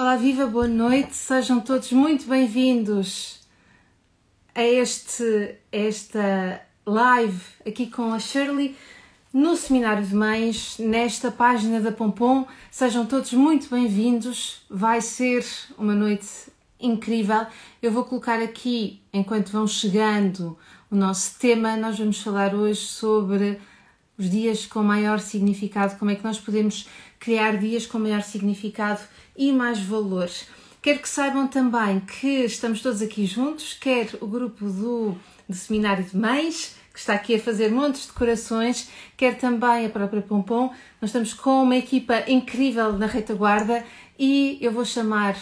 Olá, viva, boa noite, sejam todos muito bem-vindos a este, esta live aqui com a Shirley no Seminário de Mães, nesta página da Pompom. Sejam todos muito bem-vindos, vai ser uma noite incrível. Eu vou colocar aqui, enquanto vão chegando, o nosso tema. Nós vamos falar hoje sobre os dias com maior significado, como é que nós podemos criar dias com maior significado e mais valores. Quero que saibam também que estamos todos aqui juntos, quer o grupo do, do Seminário de Mães, que está aqui a fazer montes de corações, quer também a própria Pompom. Nós estamos com uma equipa incrível na retaguarda e eu vou chamar,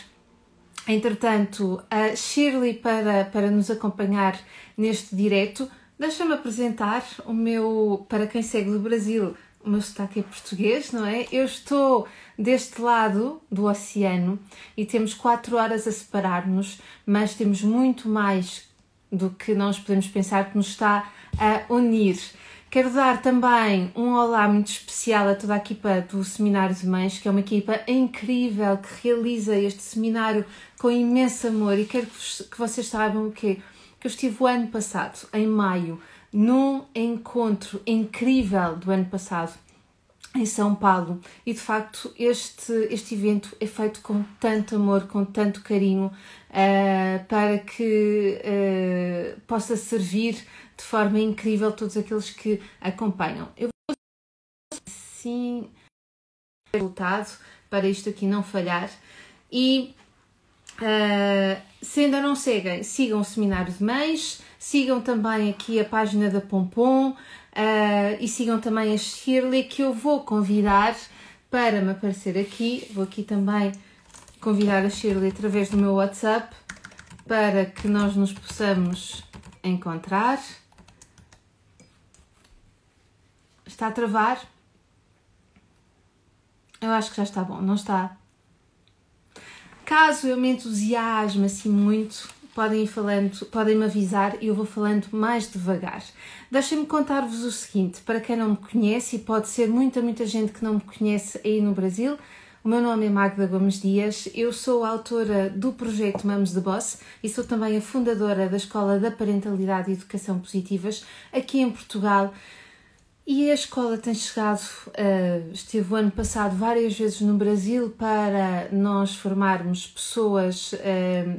entretanto, a Shirley para, para nos acompanhar neste direto. Deixa-me apresentar o meu, para quem segue do Brasil, o meu sotaque é português, não é? Eu estou deste lado do oceano e temos quatro horas a separar-nos, mas temos muito mais do que nós podemos pensar que nos está a unir. Quero dar também um olá muito especial a toda a equipa do Seminário de Mães, que é uma equipa incrível que realiza este seminário com imenso amor e quero que vocês saibam o quê? Que eu estive o ano passado, em maio, num encontro incrível do ano passado em São Paulo e de facto este, este evento é feito com tanto amor, com tanto carinho uh, para que uh, possa servir de forma incrível todos aqueles que acompanham. Eu vou sim resultado para isto aqui não falhar e uh, se ainda não seguem, sigam o Seminário de Mães, sigam também aqui a página da Pompom, Uh, e sigam também a Shirley, que eu vou convidar para me aparecer aqui. Vou aqui também convidar a Shirley através do meu WhatsApp para que nós nos possamos encontrar. Está a travar? Eu acho que já está bom, não está? Caso eu me entusiasme assim muito, podem ir falando, podem me avisar e eu vou falando mais devagar. Deixem-me contar-vos o seguinte, para quem não me conhece, e pode ser muita, muita gente que não me conhece aí no Brasil, o meu nome é Magda Gomes Dias, eu sou autora do projeto Mamos de Boss e sou também a fundadora da Escola da Parentalidade e Educação Positivas aqui em Portugal e a escola tem chegado, uh, esteve o ano passado várias vezes no Brasil para nós formarmos pessoas uh,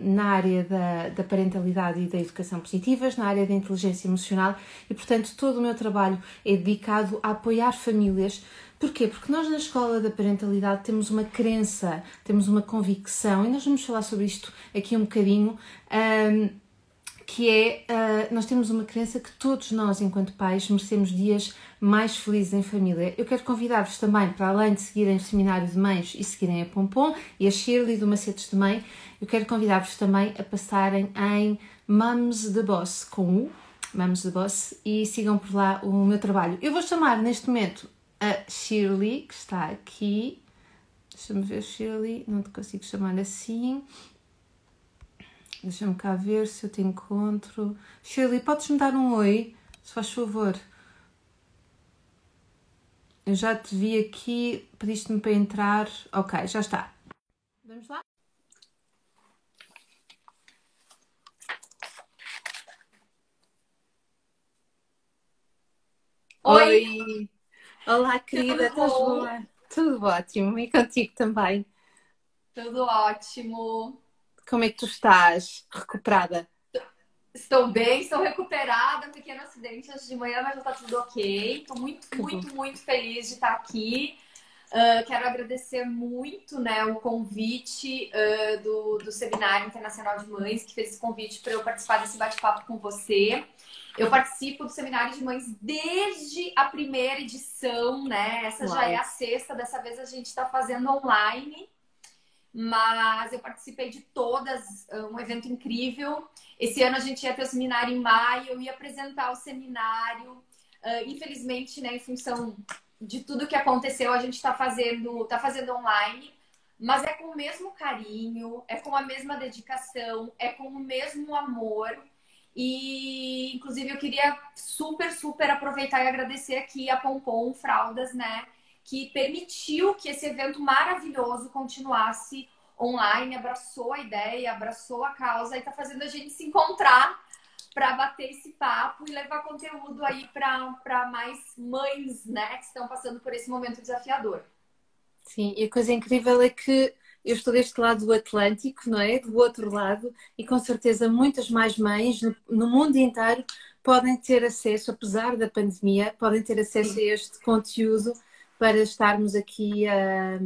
na área da, da, parentalidade e da educação positivas, na área da inteligência emocional e, portanto, todo o meu trabalho é dedicado a apoiar famílias. Porquê? Porque nós na escola da parentalidade temos uma crença, temos uma convicção e nós vamos falar sobre isto aqui um bocadinho. Que é, uh, nós temos uma crença que todos nós, enquanto pais, merecemos dias mais felizes em família. Eu quero convidar-vos também, para além de seguirem o Seminário de Mães e seguirem a Pompom e a Shirley do Macetes de Mãe, eu quero convidar-vos também a passarem em Mums the Boss, com U, Mums the Boss, e sigam por lá o meu trabalho. Eu vou chamar neste momento a Shirley, que está aqui. Deixa-me ver, Shirley, não te consigo chamar assim. Deixa-me cá ver se eu te encontro. Shirley, podes-me dar um oi, se faz favor? Eu já te vi aqui, pediste-me para entrar. Ok, já está. Vamos lá? Oi! Oi. Olá, querida, estás boa? Tudo ótimo, e contigo também? Tudo ótimo. Como é que tu estás? Recuperada? Estou bem, estou recuperada. Um pequeno acidente hoje de manhã, mas já está tudo ok. Estou muito, muito, muito feliz de estar aqui. Uh, quero agradecer muito né, o convite uh, do, do Seminário Internacional de Mães, que fez esse convite para eu participar desse bate-papo com você. Eu participo do Seminário de Mães desde a primeira edição, né? Essa Uau. já é a sexta, dessa vez a gente está fazendo online mas eu participei de todas, um evento incrível. Esse ano a gente ia ter o seminário em maio, eu ia apresentar o seminário. Uh, infelizmente, né, em função de tudo que aconteceu, a gente está fazendo, tá fazendo online, mas é com o mesmo carinho, é com a mesma dedicação, é com o mesmo amor. E, inclusive, eu queria super, super aproveitar e agradecer aqui a Pompom Fraldas, né? Que permitiu que esse evento maravilhoso continuasse online, abraçou a ideia, abraçou a causa e está fazendo a gente se encontrar para bater esse papo e levar conteúdo aí para mais mães, né, que estão passando por esse momento desafiador. Sim, e a coisa incrível é que eu estou deste lado do Atlântico, não é? Do outro lado, e com certeza muitas mais mães no, no mundo inteiro podem ter acesso, apesar da pandemia, podem ter acesso Sim. a este conteúdo para estarmos aqui a,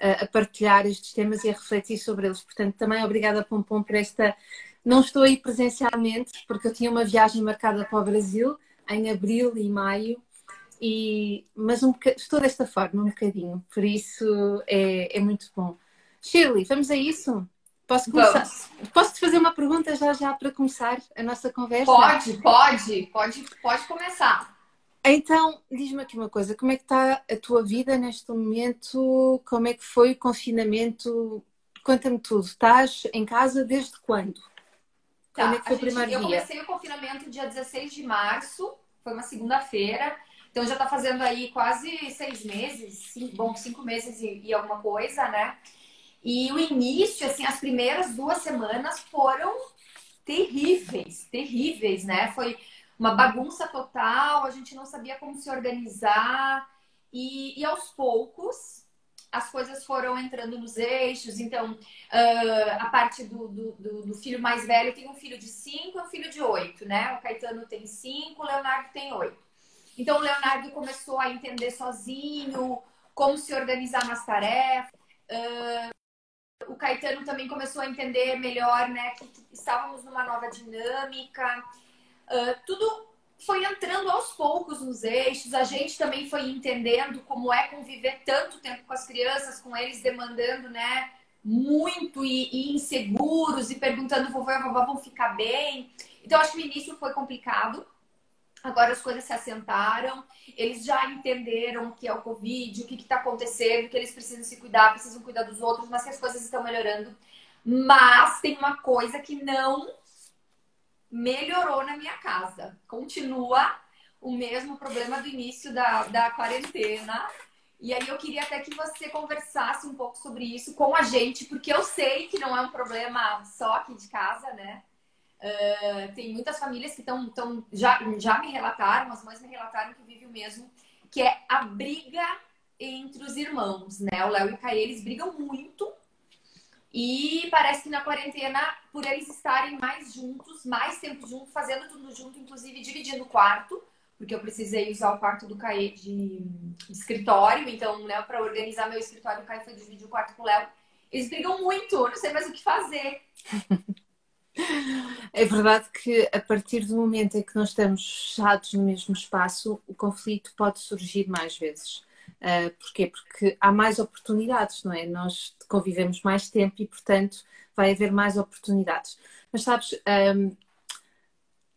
a, partilhar estes temas e a refletir sobre eles. Portanto, também obrigada, Pompom, por esta. Não estou aí presencialmente, porque eu tinha uma viagem marcada para o Brasil em abril e maio, e, mas um estou desta forma, um bocadinho, por isso é, é muito bom. Shirley, vamos a isso? Posso começar? Posso te fazer uma pergunta já já para começar a nossa conversa? Pode, pode, pode, pode começar. Então, diz-me aqui uma coisa, como é que está a tua vida neste momento? Como é que foi o confinamento? Conta-me tudo. Estás em casa desde quando? Tá, quando é que foi o primeiro eu dia? Eu comecei o confinamento dia 16 de março, foi uma segunda-feira. Então já está fazendo aí quase seis meses, cinco, bom, cinco meses e, e alguma coisa, né? E o início, assim, as primeiras duas semanas foram terríveis, terríveis, né? Foi uma bagunça total, a gente não sabia como se organizar. E, e aos poucos, as coisas foram entrando nos eixos. Então, uh, a parte do, do, do, filho mais velho tem um filho de cinco e um filho de oito, né? O Caetano tem cinco, o Leonardo tem oito. Então, o Leonardo começou a entender sozinho como se organizar nas tarefas. Uh, o Caetano também começou a entender melhor, né, que estávamos numa nova dinâmica. Uh, tudo foi entrando aos poucos nos eixos. A gente também foi entendendo como é conviver tanto tempo com as crianças, com eles demandando, né, muito e, e inseguros e perguntando vovô e vovó vão ficar bem. Então acho que o início foi complicado. Agora as coisas se assentaram, eles já entenderam o que é o Covid, o que está acontecendo, que eles precisam se cuidar, precisam cuidar dos outros, mas que as coisas estão melhorando. Mas tem uma coisa que não melhorou na minha casa. Continua o mesmo problema do início da, da quarentena. E aí eu queria até que você conversasse um pouco sobre isso com a gente, porque eu sei que não é um problema só aqui de casa, né? Uh, tem muitas famílias que estão já, já me relataram, as mães me relataram que vivem o mesmo, que é a briga entre os irmãos, né? O Léo e o Caê, eles brigam muito. E parece que na quarentena, por eles estarem mais juntos, mais tempo juntos, fazendo tudo junto, inclusive dividindo o quarto, porque eu precisei usar o quarto do Caê de, escritório, então, né, para organizar meu escritório, o Caê foi dividir o quarto com o Léo. Eles brigam muito, eu não sei mais o que fazer. É verdade que a partir do momento em que nós estamos fechados no mesmo espaço, o conflito pode surgir mais vezes. Uh, porquê? Porque há mais oportunidades, não é? Nós convivemos mais tempo e, portanto, vai haver mais oportunidades. Mas sabes, um,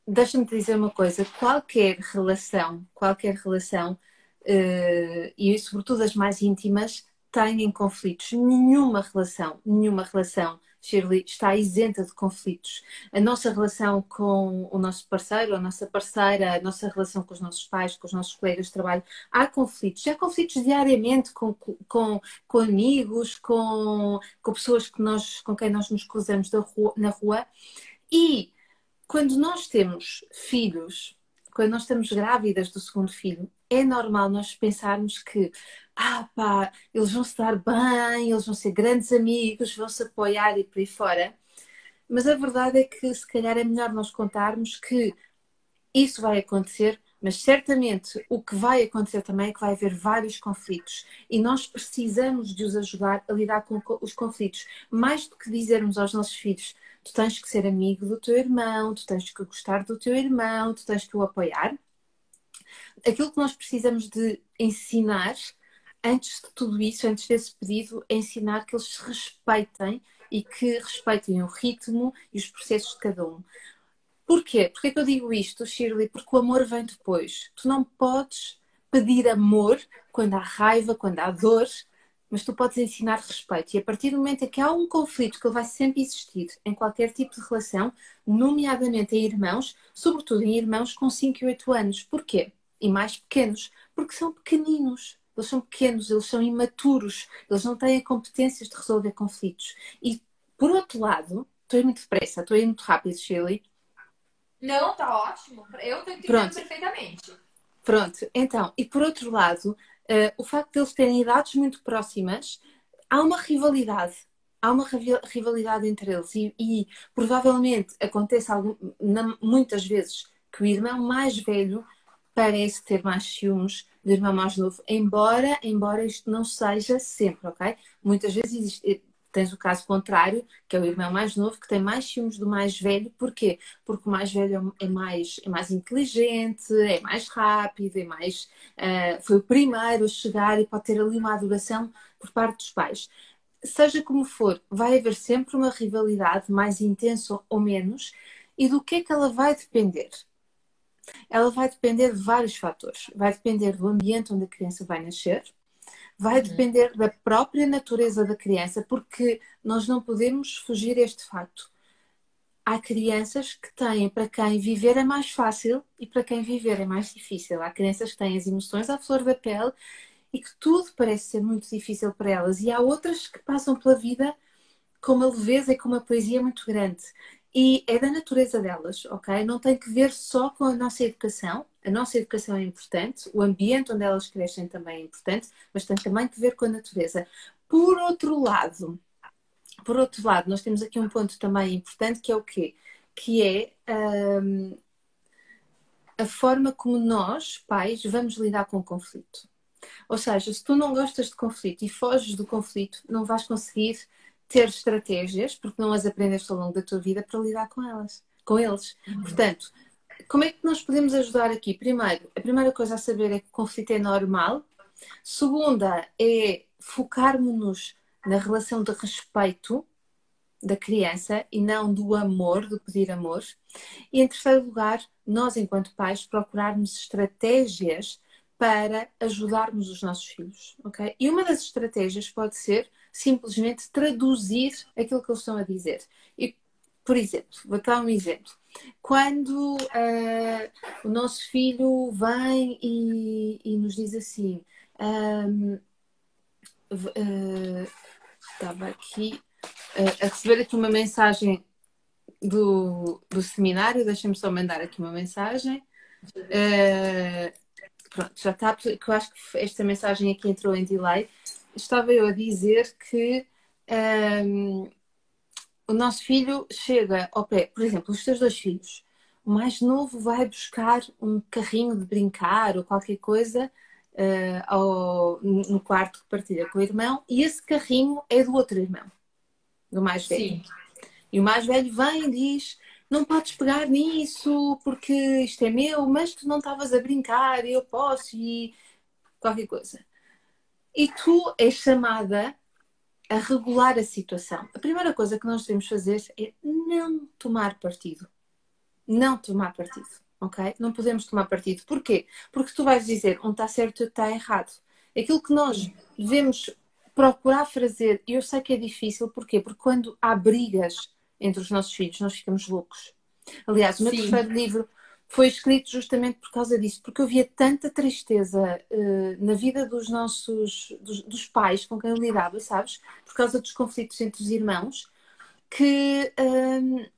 deixa-me dizer uma coisa: qualquer relação, qualquer relação, uh, e sobretudo as mais íntimas, têm conflitos. Nenhuma relação, nenhuma relação Shirley, está isenta de conflitos. A nossa relação com o nosso parceiro, a nossa parceira, a nossa relação com os nossos pais, com os nossos colegas de trabalho, há conflitos. Há conflitos diariamente com, com, com amigos, com, com pessoas que nós, com quem nós nos cruzamos rua, na rua. E quando nós temos filhos, quando nós estamos grávidas do segundo filho, é normal nós pensarmos que ah pá, eles vão dar bem, eles vão ser grandes amigos, vão se apoiar e por aí fora. Mas a verdade é que se calhar é melhor nós contarmos que isso vai acontecer, mas certamente o que vai acontecer também é que vai haver vários conflitos e nós precisamos de os ajudar a lidar com os conflitos. Mais do que dizermos aos nossos filhos, tu tens que ser amigo do teu irmão, tu tens que gostar do teu irmão, tu tens que o apoiar. Aquilo que nós precisamos de ensinar antes de tudo isso, antes desse pedido, é ensinar que eles se respeitem e que respeitem o ritmo e os processos de cada um. Porquê? Porquê que eu digo isto, Shirley? Porque o amor vem depois. Tu não podes pedir amor quando há raiva, quando há dor, mas tu podes ensinar respeito. E a partir do momento em que há um conflito que vai sempre existir em qualquer tipo de relação, nomeadamente em irmãos, sobretudo em irmãos com 5 e 8 anos. Porquê? E mais pequenos, porque são pequeninos eles são pequenos, eles são imaturos, eles não têm competências de resolver conflitos. E, por outro lado, estou muito depressa, estou muito rápido, Shirley. Não, tá ótimo. Eu estou entendendo perfeitamente. Pronto, então, e por outro lado, uh, o facto de eles terem idades muito próximas, há uma rivalidade. Há uma rivalidade entre eles e, e provavelmente acontece algum, na, muitas vezes que o irmão mais velho parece ter mais ciúmes do irmão mais novo, embora, embora isto não seja sempre, ok? Muitas vezes existe, tens o caso contrário, que é o irmão mais novo, que tem mais ciúmes do mais velho. Porquê? Porque o mais velho é mais, é mais inteligente, é mais rápido, é mais, uh, foi o primeiro a chegar e pode ter ali uma adoração por parte dos pais. Seja como for, vai haver sempre uma rivalidade mais intensa ou menos, e do que é que ela vai depender? Ela vai depender de vários fatores. Vai depender do ambiente onde a criança vai nascer, vai uhum. depender da própria natureza da criança, porque nós não podemos fugir a este facto. Há crianças que têm para quem viver é mais fácil e para quem viver é mais difícil. Há crianças que têm as emoções à flor da pele e que tudo parece ser muito difícil para elas. E há outras que passam pela vida com uma leveza e com uma poesia muito grande. E é da natureza delas, ok? Não tem que ver só com a nossa educação. A nossa educação é importante, o ambiente onde elas crescem também é importante, mas tem também que ver com a natureza. Por outro lado, por outro lado, nós temos aqui um ponto também importante que é o quê? Que é um, a forma como nós, pais, vamos lidar com o conflito. Ou seja, se tu não gostas de conflito e foges do conflito, não vais conseguir ter estratégias, porque não as aprendeste ao longo da tua vida, para lidar com elas, com eles. Uhum. Portanto, como é que nós podemos ajudar aqui? Primeiro, a primeira coisa a saber é que o conflito é normal. Segunda é focarmos-nos na relação de respeito da criança e não do amor, do pedir amor. E em terceiro lugar, nós, enquanto pais, procurarmos estratégias para ajudarmos os nossos filhos, ok? E uma das estratégias pode ser simplesmente traduzir aquilo que eles estão a dizer. E, por exemplo, vou dar um exemplo. Quando uh, o nosso filho vem e, e nos diz assim, um, uh, estava aqui uh, a receber aqui uma mensagem do, do seminário, deixa-me só mandar aqui uma mensagem. pronto, já está, que eu acho que esta mensagem aqui entrou em delay estava eu a dizer que um, o nosso filho chega ao pé, por exemplo, os teus dois filhos. O mais novo vai buscar um carrinho de brincar ou qualquer coisa uh, ao, no quarto que partilha com o irmão e esse carrinho é do outro irmão, do mais velho. Sim. E o mais velho vem e diz: Não podes pegar nisso porque isto é meu, mas tu não estavas a brincar eu posso e qualquer coisa e tu és chamada a regular a situação. A primeira coisa que nós devemos fazer é não tomar partido. Não tomar partido, ok? Não podemos tomar partido. Porquê? Porque tu vais dizer um está certo e está errado. Aquilo que nós devemos procurar fazer, e eu sei que é difícil, porquê? Porque quando há brigas entre os nossos filhos, nós ficamos loucos. Aliás, o meu Sim. terceiro livro foi escrito justamente por causa disso, porque eu via tanta tristeza uh, na vida dos nossos dos, dos, pais com quem eu lidava, sabes? Por causa dos conflitos entre os irmãos, que uh,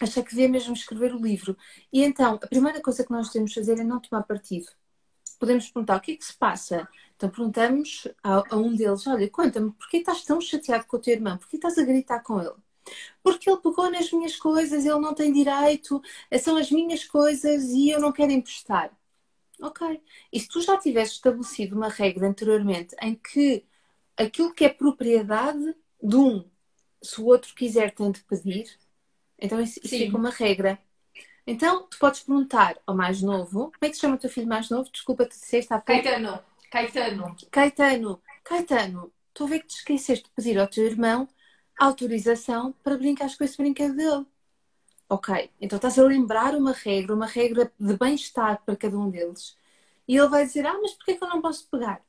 achei que devia mesmo escrever o livro. E então, a primeira coisa que nós devemos fazer é não tomar partido. Podemos perguntar o que é que se passa. Então perguntamos a, a um deles: olha, conta-me, porquê estás tão chateado com o teu irmão? Porquê estás a gritar com ele? Porque ele pegou nas minhas coisas, ele não tem direito, são as minhas coisas e eu não quero emprestar. Ok. E se tu já tivesse estabelecido uma regra anteriormente em que aquilo que é propriedade de um, se o outro quiser, tem de pedir, então isso, isso fica uma regra. Então, tu podes perguntar ao mais novo, como é que se chama o teu filho mais novo? Desculpa, te disseste há pouco. Caetano. Caetano. Caetano. Caetano, estou a ver que te esqueceste de pedir ao teu irmão autorização para brincar com esse brinquedo dele. Ok, então estás a lembrar uma regra, uma regra de bem-estar para cada um deles. E ele vai dizer: Ah, mas porquê que eu não posso pegar?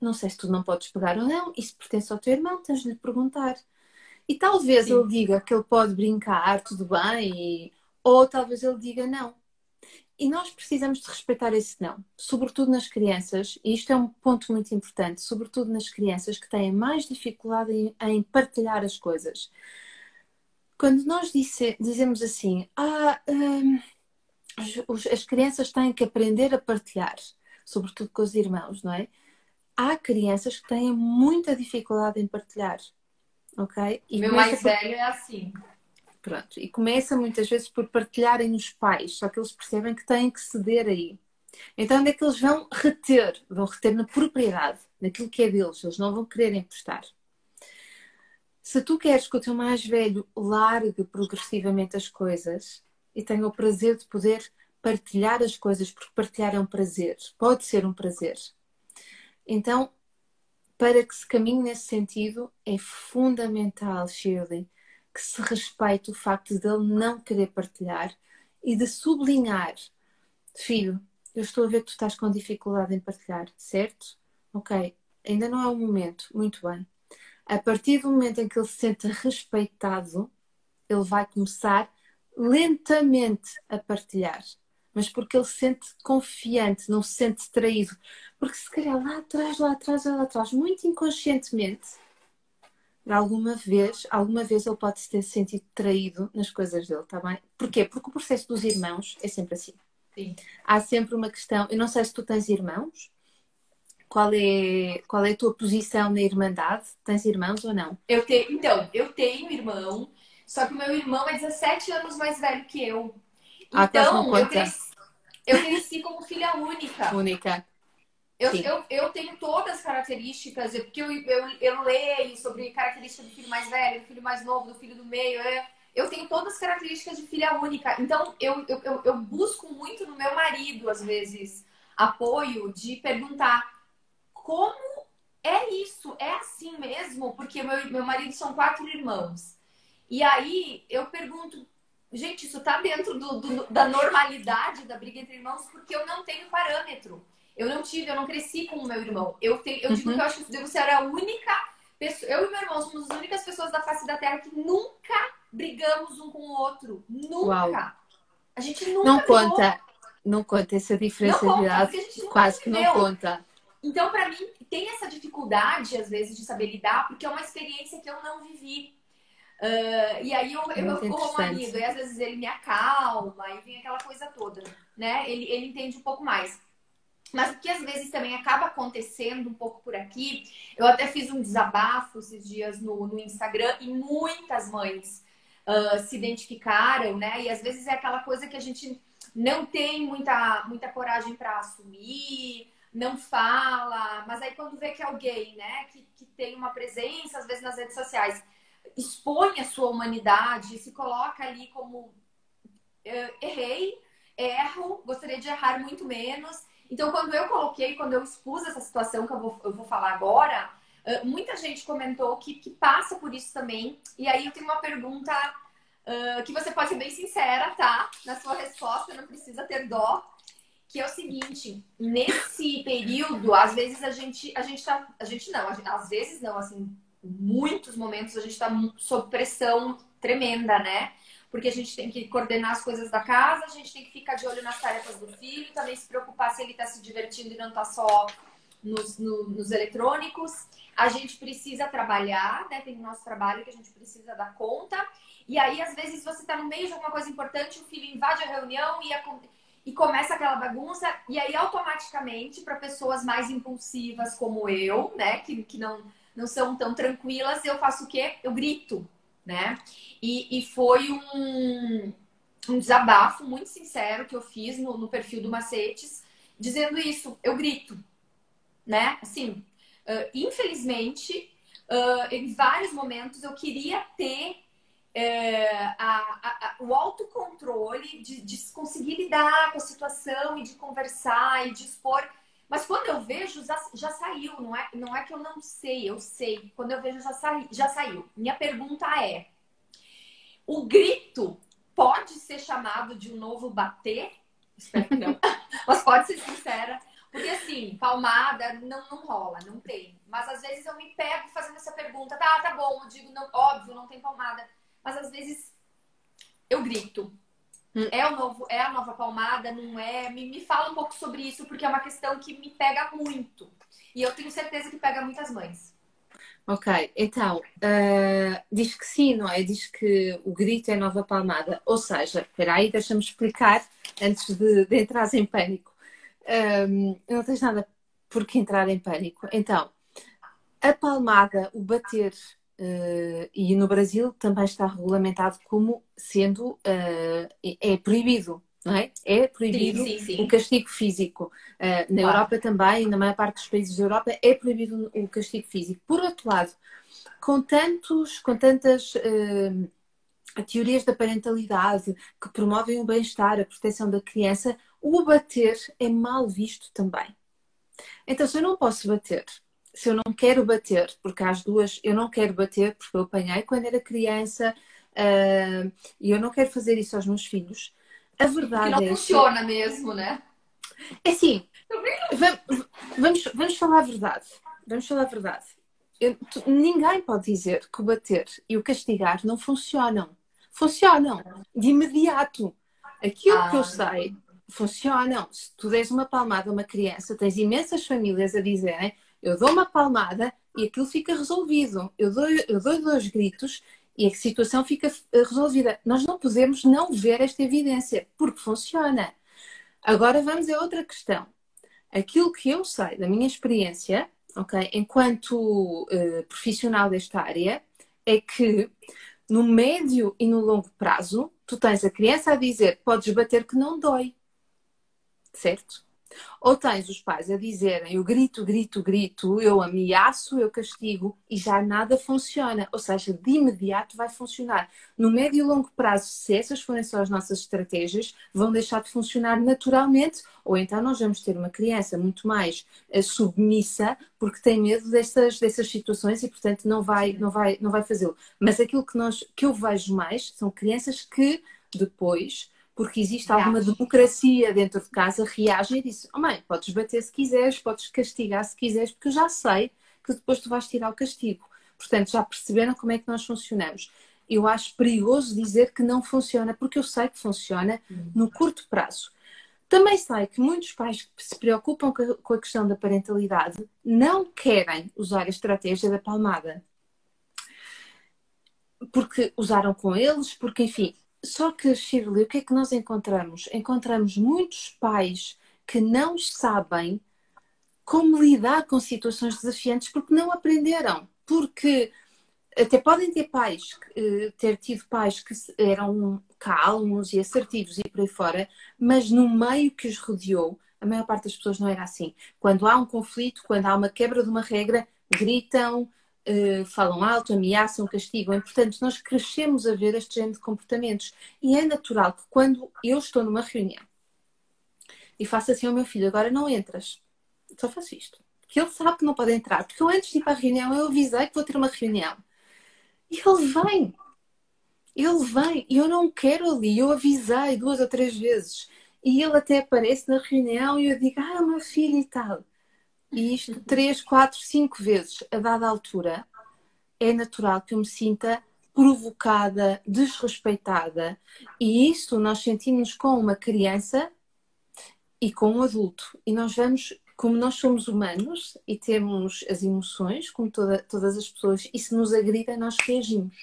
Não sei se tu não podes pegar ou não, isso pertence ao teu irmão, tens de lhe perguntar. E talvez Sim. ele diga que ele pode brincar, tudo bem, e... ou talvez ele diga não. E nós precisamos de respeitar esse não, sobretudo nas crianças, e isto é um ponto muito importante, sobretudo nas crianças que têm mais dificuldade em, em partilhar as coisas. Quando nós disse, dizemos assim, ah, hum, as crianças têm que aprender a partilhar, sobretudo com os irmãos, não é? Há crianças que têm muita dificuldade em partilhar, ok? E Meu mais velho é assim. Pronto, e começa muitas vezes por partilharem os pais, só que eles percebem que têm que ceder aí. Então, onde é que eles vão reter? Vão reter na propriedade, naquilo que é deles, eles não vão querer emprestar. Se tu queres que o teu mais velho largue progressivamente as coisas e tenha o prazer de poder partilhar as coisas, porque partilhar é um prazer, pode ser um prazer. Então, para que se caminhe nesse sentido, é fundamental, Shirley, que se respeite o facto de ele não querer partilhar e de sublinhar: Filho, eu estou a ver que tu estás com dificuldade em partilhar, certo? Ok, ainda não é o momento, muito bem. A partir do momento em que ele se sente respeitado, ele vai começar lentamente a partilhar. Mas porque ele se sente confiante, não se sente traído. Porque se calhar lá atrás, lá atrás, lá atrás, muito inconscientemente, alguma vez, alguma vez ele pode se ter sentido traído nas coisas dele, tá bem? Porquê? Porque o processo dos irmãos é sempre assim. Sim. Há sempre uma questão, eu não sei se tu tens irmãos, qual é, qual é a tua posição na Irmandade? Tens irmãos ou não? Eu tenho, então, eu tenho irmão, só que o meu irmão é 17 anos mais velho que eu. Ah, então, eu cresci, eu cresci como filha única. Única. Eu, eu, eu, tenho todas as características, porque eu, eu, eu leio sobre características do filho mais velho, do filho mais novo, do filho do meio. Eu, eu tenho todas as características de filha única. Então, eu, eu, eu busco muito no meu marido, às vezes, apoio de perguntar como é isso? É assim mesmo? Porque meu, meu marido são quatro irmãos. E aí eu pergunto, gente, isso tá dentro do, do, da normalidade da briga entre irmãos? Porque eu não tenho parâmetro. Eu não tive, eu não cresci com o meu irmão. Eu, te, eu digo uhum. que eu acho que você era a única pessoa. Eu e meu irmão somos as únicas pessoas da face da Terra que nunca brigamos um com o outro. Nunca. Uau. A gente nunca. Não brigou. conta. Não conta essa diferença não de idade. Quase que não conta. Então, para mim, tem essa dificuldade, às vezes, de saber lidar, porque é uma experiência que eu não vivi. Uh, e aí eu, eu, eu fico com o marido, e às vezes ele me acalma, e vem aquela coisa toda, né? Ele, ele entende um pouco mais. Mas o que às vezes também acaba acontecendo um pouco por aqui, eu até fiz um desabafo esses dias no, no Instagram e muitas mães uh, se identificaram, né? E às vezes é aquela coisa que a gente não tem muita, muita coragem para assumir, não fala, mas aí quando vê que alguém, né, que, que tem uma presença, às vezes nas redes sociais, expõe a sua humanidade, se coloca ali como errei, erro, gostaria de errar muito menos então, quando eu coloquei, quando eu expus essa situação que eu vou, eu vou falar agora, muita gente comentou que, que passa por isso também. E aí eu tenho uma pergunta uh, que você pode ser bem sincera, tá? Na sua resposta, não precisa ter dó. Que é o seguinte, nesse período, às vezes a gente, a gente tá. A gente não, gente, às vezes não, assim, muitos momentos a gente tá sob pressão tremenda, né? Porque a gente tem que coordenar as coisas da casa, a gente tem que ficar de olho nas tarefas do filho, também se preocupar se ele está se divertindo e não está só nos, no, nos eletrônicos. A gente precisa trabalhar, né? Tem o nosso trabalho que a gente precisa dar conta. E aí, às vezes, você está no meio de alguma coisa importante, o filho invade a reunião e, a, e começa aquela bagunça. E aí, automaticamente, para pessoas mais impulsivas como eu, né? Que, que não, não são tão tranquilas, eu faço o quê? Eu grito né? E, e foi um, um desabafo muito sincero que eu fiz no, no perfil do Macetes, dizendo isso. Eu grito, né? Assim, uh, infelizmente, uh, em vários momentos eu queria ter uh, a, a, o autocontrole de, de conseguir lidar com a situação e de conversar e de expor. Mas quando eu vejo, já, já saiu, não é, não é que eu não sei, eu sei. Quando eu vejo, já, sa, já saiu. Minha pergunta é: o grito pode ser chamado de um novo bater? Espero que não. Mas pode ser sincera. Porque assim, palmada não, não rola, não tem. Mas às vezes eu me pego fazendo essa pergunta. Tá, tá bom, eu digo, não, óbvio, não tem palmada. Mas às vezes eu grito. Hum. É, o novo, é a nova palmada? Não é? Me, me fala um pouco sobre isso, porque é uma questão que me pega muito. E eu tenho certeza que pega muitas mães. Ok, então, uh, diz que sim, não é? Diz que o grito é nova palmada. Ou seja, espera aí, deixa-me explicar antes de, de entrar em pânico. Um, não tens nada por que entrar em pânico. Então, a palmada, o bater, uh, e no Brasil também está regulamentado como sendo uh, é proibido não é? É proibido sim, sim, sim. o castigo físico. Uh, na claro. Europa também, na maior parte dos países da Europa, é proibido o castigo físico. Por outro lado, com, tantos, com tantas teorias da parentalidade que promovem o bem-estar, a proteção da criança, o bater é mal visto também. Então, se eu não posso bater, se eu não quero bater, porque às duas eu não quero bater, porque eu apanhei quando era criança uh, e eu não quero fazer isso aos meus filhos, a verdade que não é funciona que... mesmo, né? É assim, vamos, vamos falar a verdade. Vamos falar a verdade. Eu, tu, ninguém pode dizer que o bater e o castigar não funcionam. Funcionam de imediato. Aquilo ah. que eu ah. sei, funcionam. Se tu des uma palmada a uma criança, tens imensas famílias a dizerem eu dou uma palmada e aquilo fica resolvido. Eu dou, eu dou dois gritos e a situação fica eh, resolvida. Nós não podemos não ver esta evidência, porque funciona. Agora vamos a outra questão. Aquilo que eu sei da minha experiência, ok, enquanto uh, profissional desta área, é que no médio e no longo prazo, tu tens a criança a dizer: podes bater que não dói, certo? Ou tens os pais a dizerem eu grito, grito, grito, eu ameaço, eu castigo e já nada funciona. Ou seja, de imediato vai funcionar. No médio e longo prazo, se essas forem só as nossas estratégias, vão deixar de funcionar naturalmente. Ou então nós vamos ter uma criança muito mais uh, submissa porque tem medo dessas, dessas situações e, portanto, não vai, não vai, não vai fazê-lo. Mas aquilo que, nós, que eu vejo mais são crianças que depois porque existe alguma democracia dentro de casa, reage e diz: Oh mãe, podes bater se quiseres, podes castigar se quiseres, porque eu já sei que depois tu vais tirar o castigo. Portanto, já perceberam como é que nós funcionamos. Eu acho perigoso dizer que não funciona, porque eu sei que funciona uhum. no curto prazo. Também sei que muitos pais que se preocupam com a questão da parentalidade não querem usar a estratégia da palmada. Porque usaram com eles, porque, enfim, só que, Shirley, o que é que nós encontramos? Encontramos muitos pais que não sabem como lidar com situações desafiantes porque não aprenderam. Porque até podem ter pais, eh, ter tido pais que eram calmos e assertivos e por aí fora, mas no meio que os rodeou, a maior parte das pessoas não era assim. Quando há um conflito, quando há uma quebra de uma regra, gritam, uh, falam alto, ameaçam, castigam. É portanto, nós crescemos a ver este género de comportamentos. E é natural que quando eu estou numa reunião e faço assim ao meu filho, agora não entras, só faço isto. Porque ele sabe que não pode entrar. Porque eu antes de ir para a reunião, eu avisei que vou ter uma reunião. E ele vem. Ele vem. E eu não quero ali. Eu avisei duas ou três vezes. E ele até aparece na reunião e eu digo, ah, meu filho e tal e isto três, quatro, cinco vezes a dada altura, é natural que eu me sinta provocada, desrespeitada. E isso nós sentimos com uma criança e com um adulto. E nós vamos, como nós somos humanos e temos as emoções, como toda, todas as pessoas, e se nos agrida, nós reagimos.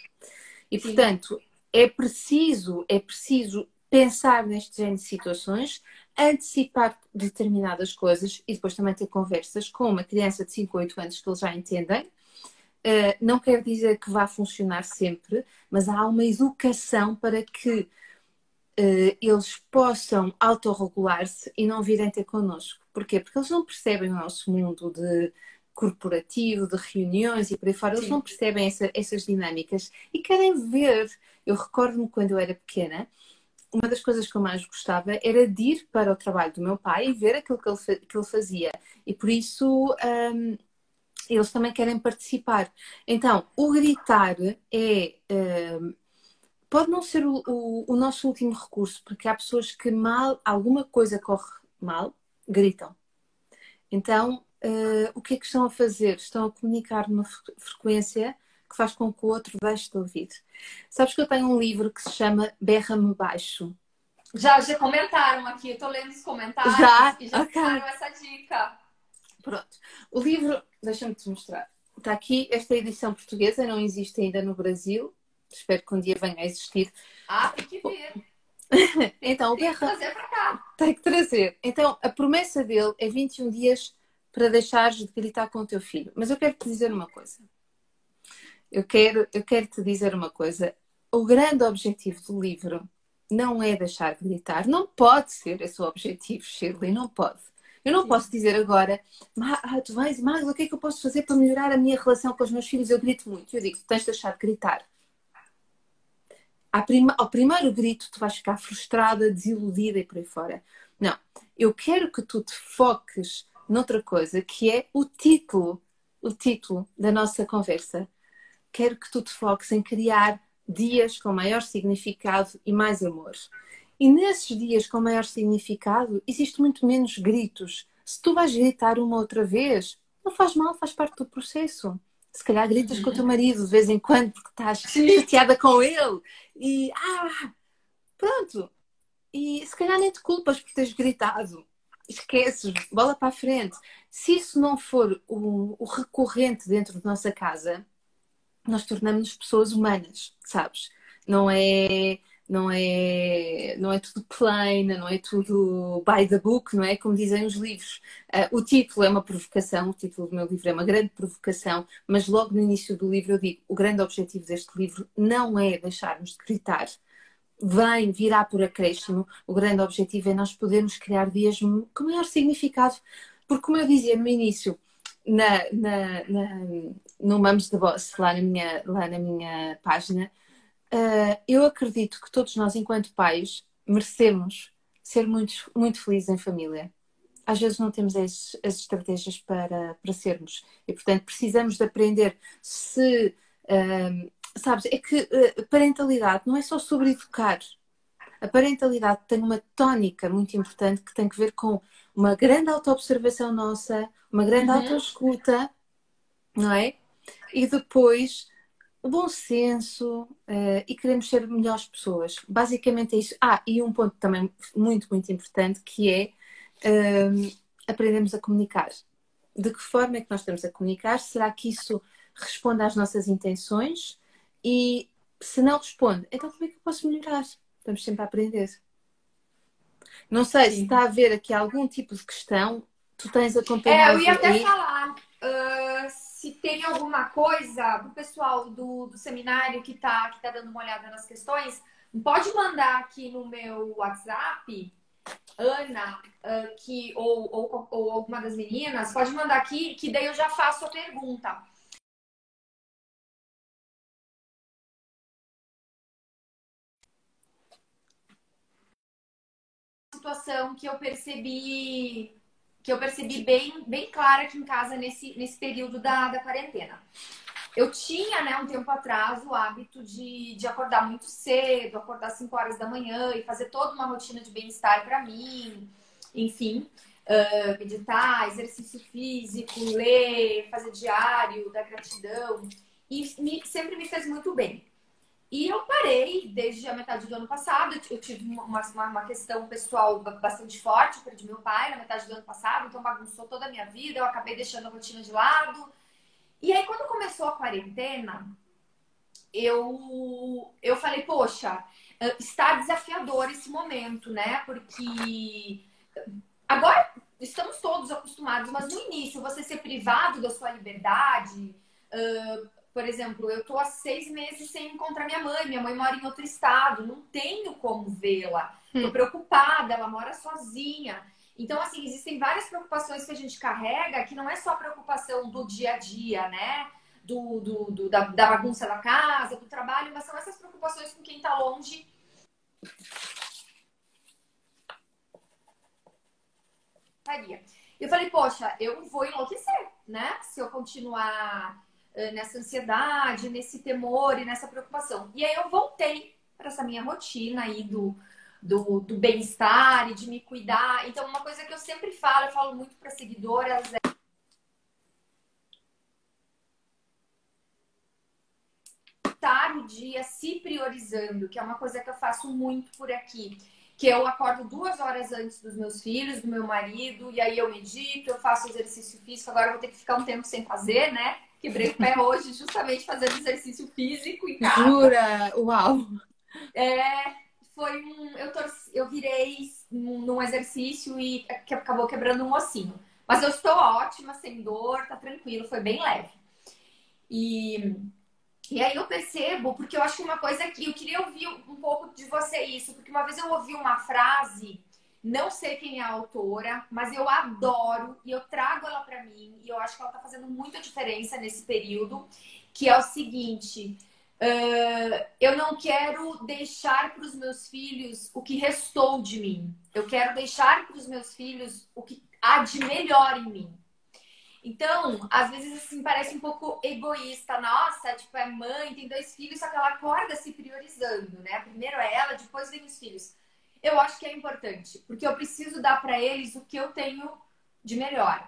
E portanto, é preciso, é preciso pensar neste género de situações, antecipar determinadas coisas e depois também ter conversas com uma criança de 5 ou 8 anos que eles já entendem. Uh, não quer dizer que vá funcionar sempre, mas há uma educação para que uh, eles possam autorregular-se e não virem ter connosco. Porquê? Porque eles não percebem o nosso mundo de corporativo, de reuniões e por aí fora, Sim. eles não percebem essa, essas dinâmicas e querem ver. Eu recordo-me quando eu era pequena, uma das coisas que eu mais gostava era de ir para o trabalho do meu pai e ver aquilo que ele, que ele fazia. E por isso um, eles também querem participar. Então, o gritar é. Um, pode não ser o, o, o, nosso último recurso, porque há pessoas que mal, alguma coisa corre mal, gritam. Então, uh, o que é que estão a fazer? Estão a comunicar numa frequência faz com que o outro deixe de ouvir. Sabes que eu tenho um livro que se chama Berra-me Baixo. Já, já comentaram aqui, tô lendo os comentários Já? e já Ok. deram essa dica. Pronto. O livro, deixa-me te mostrar. Está aqui, esta é edição portuguesa, não existe ainda no Brasil. Espero que um dia venha a existir. Ah, tem que ver. Então, o Tem que trazer pra cá. tem que trazer. Então, a promessa dele é 21 dias para deixares de gritar com o teu filho. Mas eu quero te dizer uma coisa. Eu quero, eu quero te dizer uma coisa. O grande objetivo do livro não é deixar de gritar. Não pode ser esse o objetivo, Shirley. Não pode. Eu não Sim. posso dizer agora, "Ma- ah, tu vais, Magda, o que é que eu posso fazer para melhorar a minha relação com os meus filhos? Eu grito muito. Eu digo, tu tens de deixar de gritar. Prima- ao primeiro grito, tu vais ficar frustrada, desiludida e por aí fora. Não. Eu quero que tu te foques noutra coisa, que é o título, o título da nossa conversa. Quero que tu te foques em criar dias com maior significado e mais amor. E nesses dias com maior significado, existe muito menos gritos. Se tu vais gritar uma outra vez, não faz mal, faz parte do processo. Se calhar gritas com o teu marido de vez em quando porque estás chateada com ele e ah, pronto. E se calhar nem te culpas por teres gritado. Esqueces, bola para a frente. Se isso não for o, o recorrente dentro da nossa casa, nós tornamos-nos pessoas humanas, sabes? Não é, não é, não é tudo plain, não é tudo by the book, não é? Como dizem os livros. Ah, o título é uma provocação, o título do meu livro é uma grande provocação, mas logo no início do livro eu digo: o grande objetivo deste livro não é deixarmos de gritar. Vem, virá por acréscimo. O grande objetivo é nós podermos criar dias com maior significado. Porque, como eu dizia no início, na, na, na, no Mamos the Boss, lá na minha, lá na minha página, uh, eu acredito que todos nós, enquanto pais, merecemos ser muito, muito felizes em família. Às vezes não temos as, as estratégias para, para sermos. E, portanto, precisamos de aprender se. um, sabes, é que uh, parentalidade não é só sobre educar. A parentalidade tem uma tónica muito importante que tem que ver com uma grande autoobservação nossa, uma grande Uhum. autoescuta, não é? E depois o bom senso uh, e queremos ser melhores pessoas. Basicamente é isso. Ah, e um ponto também muito, muito importante que é um, aprendemos a comunicar. De que forma é que nós estamos a comunicar? Será que isso responde às nossas intenções? E se não responde, então como é que eu posso melhorar? Estamos sempre a aprender. Não sei se Sim. está a haver aqui algum tipo de questão. Tu tens É, acompanhado eu ia até falar ah, se tem alguma coisa do pessoal do, do seminário que tá, que tá dando uma olhada nas questões, pode mandar aqui no meu WhatsApp, Ana, ah, que, ou, ou, ou alguma das meninas, pode mandar aqui, que daí eu já faço a pergunta. situação que eu percebi que eu percebi bem, bem clara aqui em casa nesse, nesse período da, da quarentena. Eu tinha, né, um tempo atrás, o hábito de, de acordar muito cedo, acordar às 5 horas da manhã e fazer toda uma rotina de bem-estar para mim, enfim, uh, meditar, exercício físico, ler, fazer diário da gratidão, e me, sempre me fez muito bem. E eu parei desde a metade do ano passado. Eu tive uma, uma, questão pessoal bastante forte. Eu perdi meu pai na metade do ano passado, então bagunçou toda a minha vida. Eu acabei deixando a rotina de lado. E aí, quando começou a quarentena, eu, eu falei, poxa, está desafiador esse momento, né? Porque agora estamos todos acostumados, mas no início, você ser privado da sua liberdade. Uh, por exemplo, eu tô há seis meses sem encontrar minha mãe. Minha mãe mora em outro estado, não tenho como vê-la. Tô preocupada, ela mora sozinha. Então, assim, existem várias preocupações que a gente carrega, que não é só preocupação do dia a dia, né? Do, do, do da, da, bagunça da casa, do trabalho, mas são essas preocupações com quem tá longe. Eu falei, poxa, eu vou enlouquecer, né? Se eu continuar nessa ansiedade, nesse temor e nessa preocupação. E aí eu voltei para essa minha rotina aí do, do, do bem-estar e de me cuidar. Então, uma coisa que eu sempre falo, eu falo muito para seguidoras é. Estar o dia se priorizando, que é uma coisa que eu faço muito por aqui. que eu acordo duas horas antes dos meus filhos, do meu marido, e aí eu medito, eu faço exercício físico. Agora eu vou ter que ficar um tempo sem fazer, né? Quebrei o pé hoje justamente fazendo exercício físico em casa. Jura? Uau! É, foi um. Eu, torci, eu virei num exercício e que acabou quebrando um ossinho. Mas eu estou ótima, sem dor, tá tranquilo, foi bem leve. E, e aí eu percebo, porque eu acho que uma coisa que eu queria ouvir um pouco de você isso, porque uma vez eu ouvi uma frase, não sei quem é a autora, mas eu adoro e eu trago ela para mim e eu acho que ela tá fazendo muita diferença nesse período, que é o seguinte: uh, eu não quero deixar para os meus filhos o que restou de mim. Eu quero deixar para os meus filhos o que há de melhor em mim. Então, às vezes, assim, parece um pouco egoísta. Nossa, tipo, é mãe, tem dois filhos, só que ela acorda se priorizando, né? Primeiro é ela, depois vem os filhos. Eu acho que é importante, porque eu preciso dar para eles o que eu tenho de melhor.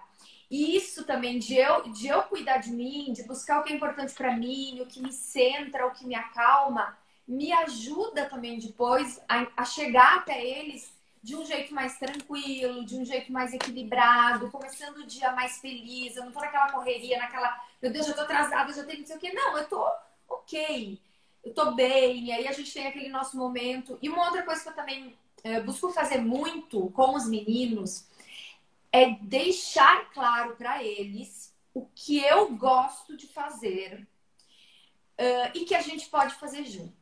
E isso também de eu, de eu cuidar de mim, de buscar o que é importante para mim, o que me centra, o que me acalma, me ajuda também depois a, a chegar até eles de um jeito mais tranquilo, de um jeito mais equilibrado, começando o dia mais feliz. Eu não tô naquela correria, naquela, meu Deus, já tô atrasada, já tenho não sei o quê. Não, eu tô ok, eu tô bem. E aí a gente tem aquele nosso momento. E uma outra coisa que eu também é, busco fazer muito com os meninos é deixar claro para eles o que eu gosto de fazer uh, e que a gente pode fazer junto.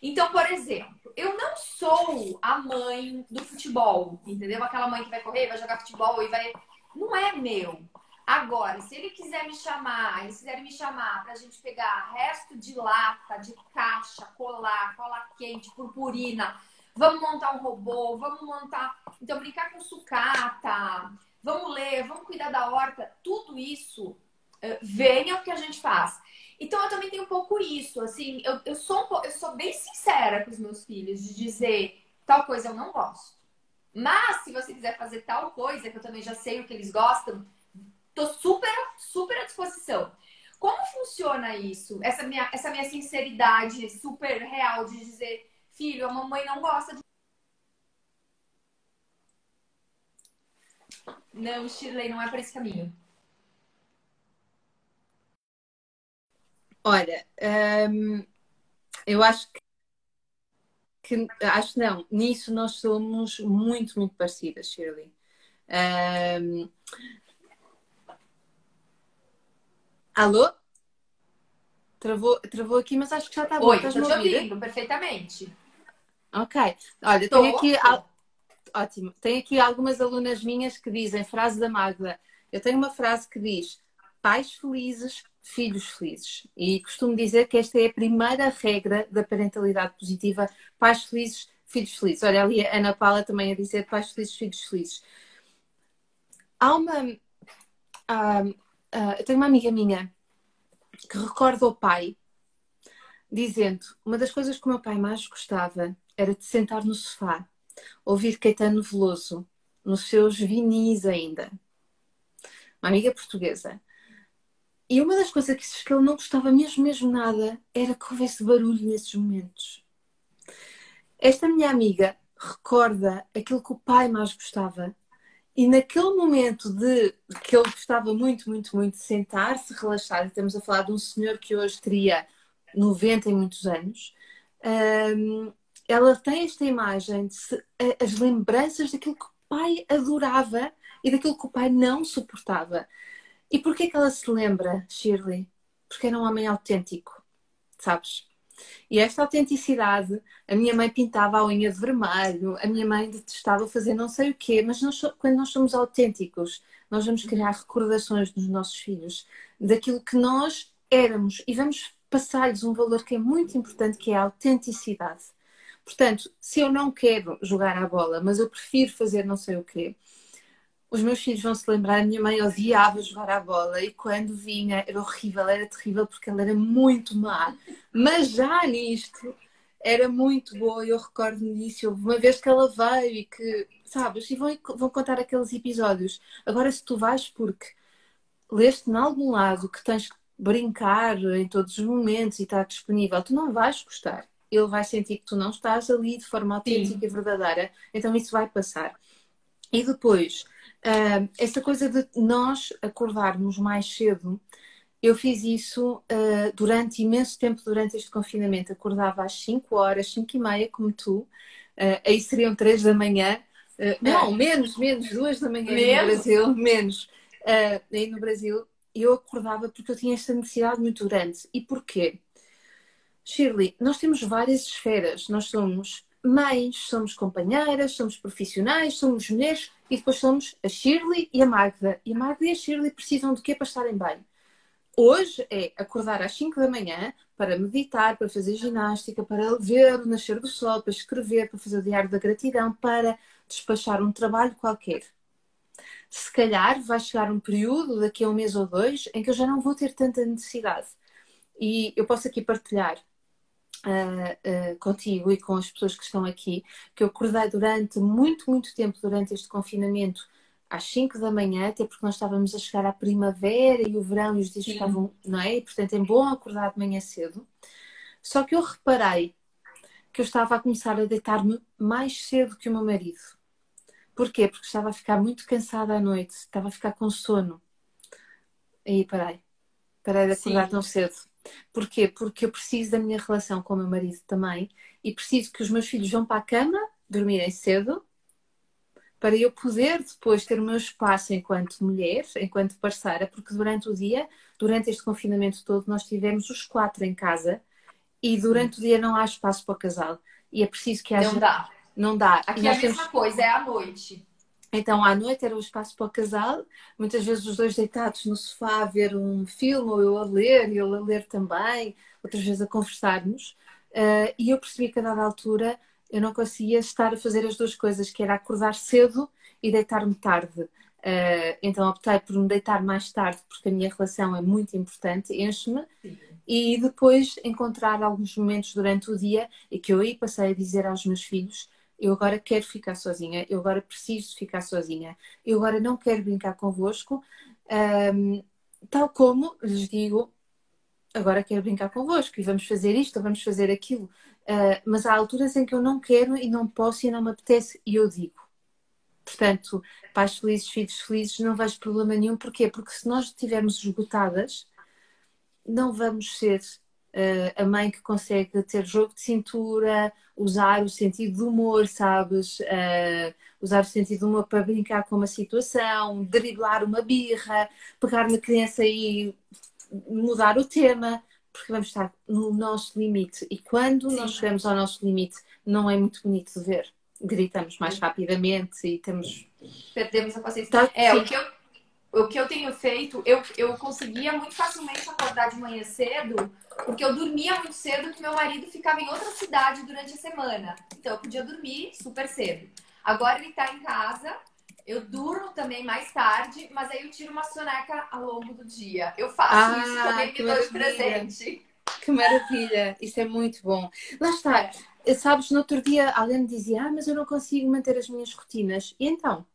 Então, por exemplo, eu não sou a mãe do futebol, entendeu? Aquela mãe que vai correr, vai jogar futebol e vai. Não é meu. Agora, se ele quiser me chamar, eles quiserem me chamar pra gente pegar resto de lata, de caixa, colar, cola quente, purpurina, vamos montar um robô, vamos montar. Então, brincar com sucata, vamos ler, vamos cuidar da horta, tudo isso, eh, venha o que a gente faz. Então eu também tenho um pouco isso, assim, eu, eu, sou, um, eu sou bem sincera com os meus filhos de dizer tal coisa eu não gosto. Mas se você quiser fazer tal coisa, que eu também já sei o que eles gostam, tô super, super à disposição. Como funciona isso? Essa minha, essa minha sinceridade super real de dizer, filho, a mamãe não gosta de. Não, Shirley, não é por esse caminho. Olha, hum, eu acho que, que, acho não, nisso nós somos muito, muito parecidas, Shirley. Hum, alô? Travou, travou aqui, mas acho que já está bom. Oi, estou te ouvindo perfeitamente. Ok. Olha, Tô. tenho aqui. Ótimo. Tenho aqui algumas alunas minhas que dizem, frase da Magda. Eu tenho uma frase que diz: pais felizes filhos felizes. E costumo dizer que esta é a primeira regra da parentalidade positiva: pais felizes, filhos felizes. Olha ali a Ana Paula também a dizer pais felizes, filhos felizes. Há uma. Uh, eu tenho uma amiga minha que recorda o pai dizendo: uma das coisas que o meu pai mais gostava era de sentar no sofá, ouvir Caetano Veloso, nos seus vinis ainda. Uma amiga portuguesa e uma das coisas que, que ele não gostava mesmo, mesmo nada, era que houvesse barulho nesses momentos. Esta minha amiga recorda aquilo que o pai mais gostava. E naquele momento de que ele gostava muito, muito, muito de sentar-se, relaxar, estamos a falar de um senhor que hoje teria 90 e muitos anos, um, ela tem esta imagem de se, as lembranças daquilo que o pai adorava e daquilo que o pai não suportava. E porquê que ela se lembra, Shirley? Porque era um homem autêntico, sabes? E esta autenticidade, a minha mãe pintava a unha de vermelho, a minha mãe detestava fazer não sei o quê, mas nós, quando nós somos autênticos, nós vamos criar recordações dos nossos filhos daquilo que nós éramos e vamos passar-lhes um valor que é muito importante, que é a autenticidade. Portanto, se eu não quero jogar a bola, mas eu prefiro fazer não sei o quê, os meus filhos vão se lembrar, a minha mãe odiava jogar à bola e quando vinha era horrível, era terrível porque ela era muito má. Mas já nisto era muito boa, eu recordo-me disso. Houve uma vez que ela veio e que, sabes, e vão, vão contar aqueles episódios. Agora, se tu vais porque leste em algum lado que tens que brincar em todos os momentos e está disponível, tu não vais gostar. ele vai sentir que tu não estás ali de forma autêntica Sim. e verdadeira, então isso vai passar. E depois, uh, essa coisa de nós acordarmos mais cedo, eu fiz isso uh, durante imenso tempo, durante este confinamento. Acordava às 5 horas, 5 e meia, como tu. Uh, aí seriam 3 da manhã. Uh, não, menos, menos, 2 da manhã menos? no Brasil, menos. aí no Brasil, eu acordava porque eu tinha esta necessidade muito grande. E porquê? Shirley, nós temos várias esferas. Nós somos mães, somos companheiras, somos profissionais, somos mulheres e depois somos a Shirley e a Magda. E a Magda e a Shirley precisam de quê para estarem bem? Hoje é acordar às 5 da manhã para meditar, para fazer ginástica, para ver o nascer do sol, para escrever, para fazer o diário da gratidão, para despachar um trabalho qualquer. Se calhar vai chegar um período, daqui a um mês ou dois, em que eu já não vou ter tanta necessidade. E eu posso aqui partilhar uh, uh, contigo e com as pessoas que estão aqui, que eu acordei durante muito, muito tempo durante este confinamento às 5 da manhã, até porque nós estávamos a chegar à primavera e o verão e os dias estavam, não é? E, portanto é bom acordar de manhã cedo. Só que eu reparei que eu estava a começar a deitar-me mais cedo que o meu marido. Porquê? Porque estava a ficar muito cansada à noite, estava a ficar com sono. Aí parei. Parei de acordar Sim. tão cedo. Porquê? Porque eu preciso da minha relação com o meu marido também e preciso que os meus filhos vão para a cama, dormirem cedo, para eu poder depois ter o meu espaço enquanto mulher, enquanto parceira, porque durante o dia, durante este confinamento todo, nós tivemos os quatro em casa e durante o dia não há espaço para o casal. E é preciso que haja. Não dá. Não dá. Aqui é a mesma temos... coisa, é à noite. Então, à noite era o espaço para o casal, muitas vezes os dois deitados no sofá a ver um filme, ou eu a ler, e ele a ler também, outras vezes a conversarmos. Uh, e eu percebi que a dada altura eu não conseguia estar a fazer as duas coisas, que era acordar cedo e deitar-me tarde. Uh, então optei por me deitar mais tarde, porque a minha relação é muito importante, enche-me, e depois encontrar alguns momentos durante o dia e que eu aí passei a dizer aos meus filhos: eu agora quero ficar sozinha, eu agora preciso ficar sozinha, eu agora não quero brincar convosco, um, tal como lhes digo agora quero brincar convosco e vamos fazer isto ou vamos fazer aquilo. Uh, mas há alturas em que eu não quero e não posso e não me apetece e eu digo. Portanto, pais felizes, filhos felizes, não vejo problema nenhum. Porquê? Porque se nós estivermos esgotadas, não vamos ser a mãe que consegue ter jogo de cintura, usar o sentido do humor, sabes? Uh, usar o sentido do humor para brincar com uma situação, driblar uma birra, pegar na criança e mudar o tema, porque vamos estar no nosso limite. E quando Sim. nós chegamos ao nosso limite, não é muito bonito de ver. Gritamos mais rapidamente e temos. Perdemos a paciência. Tá, é, o que, eu, o que eu tenho feito, eu, eu conseguia muito facilmente acordar de manhã cedo, porque eu dormia muito cedo, que meu marido ficava em outra cidade durante a semana. Então eu podia dormir super cedo. Agora ele está em casa, eu durmo também mais tarde, mas aí eu tiro uma soneca ao longo do dia. Eu faço ah, isso também, me dou de presente. Que maravilha! Isso é muito bom. Lá está. É. Sabes, no outro dia alguém me dizia, ah, mas eu não consigo manter as minhas rotinas. E então?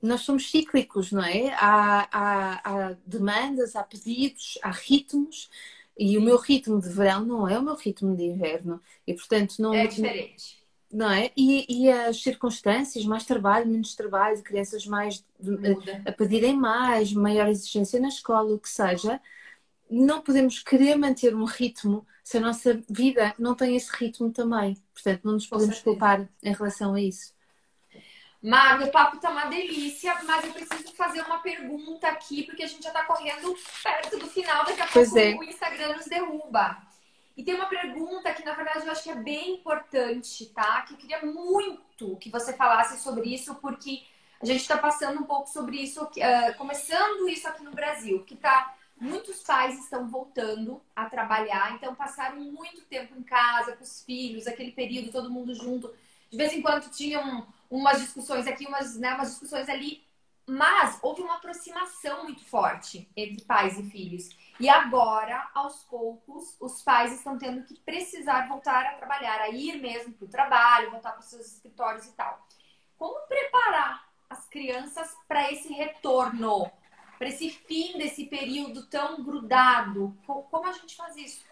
Nós somos cíclicos, não é? Há, há, há demandas, há pedidos, há ritmos. E o meu ritmo de verão não é o meu ritmo de inverno. E, portanto, não... É diferente não é? E, e, as circunstâncias, mais trabalho, menos trabalho, crianças mais a, a, pedirem mais, maior exigência na escola, o que seja, não podemos querer manter um ritmo se a nossa vida não tem esse ritmo também. Portanto, não nos podemos culpar em relação a isso. Magda, o papo tá uma delícia, mas eu preciso fazer uma pergunta aqui, porque a gente já tá correndo perto do final, daqui a pois pouco é. o Instagram nos derruba. E tem uma pergunta que, na verdade, eu acho que é bem importante, tá? Que eu queria muito que você falasse sobre isso, porque a gente está passando um pouco sobre isso, uh, começando isso aqui no Brasil, que tá. Muitos pais estão voltando a trabalhar, então passaram muito tempo em casa com os filhos, aquele período todo mundo junto. De vez em quando tinham umas discussões aqui, umas, né, umas discussões ali, mas houve uma aproximação muito forte entre pais e filhos. E agora, aos poucos, os pais estão tendo que precisar voltar a trabalhar, a ir mesmo para o trabalho, voltar para os seus escritórios e tal. Como preparar as crianças para esse retorno, para esse fim desse período tão grudado? Como a gente faz isso?